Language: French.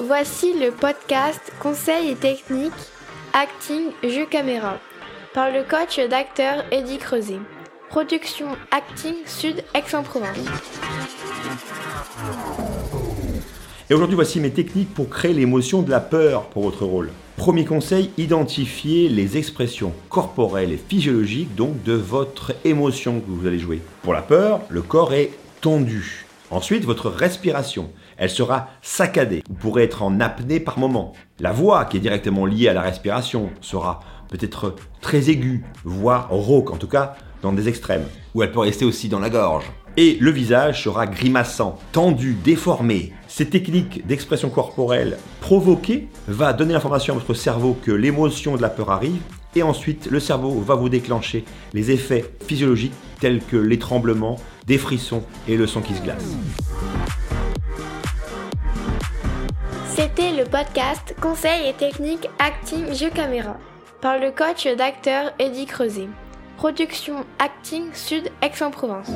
Voici le podcast Conseils et techniques Acting Jeu Caméra par le coach d'acteur Eddie Creuset. Production Acting Sud Aix-en-Provence. Et aujourd'hui, voici mes techniques pour créer l'émotion de la peur pour votre rôle. Premier conseil, identifiez les expressions corporelles et physiologiques de votre émotion que vous allez jouer. Pour la peur, le corps est tendu. Ensuite, votre respiration, elle sera saccadée. Vous pourrez être en apnée par moment. La voix, qui est directement liée à la respiration, sera peut-être très aiguë, voire rauque, en tout cas dans des extrêmes. Ou elle peut rester aussi dans la gorge. Et le visage sera grimaçant, tendu, déformé. Ces techniques d'expression corporelle provoquées va donner l'information à votre cerveau que l'émotion de la peur arrive et ensuite le cerveau va vous déclencher les effets physiologiques tels que les tremblements, des frissons et le sang qui se glace. C'était le podcast Conseils et techniques Acting Jeu Caméra par le coach d'acteur Eddie Creuset. Production Acting Sud Aix-en-Provence.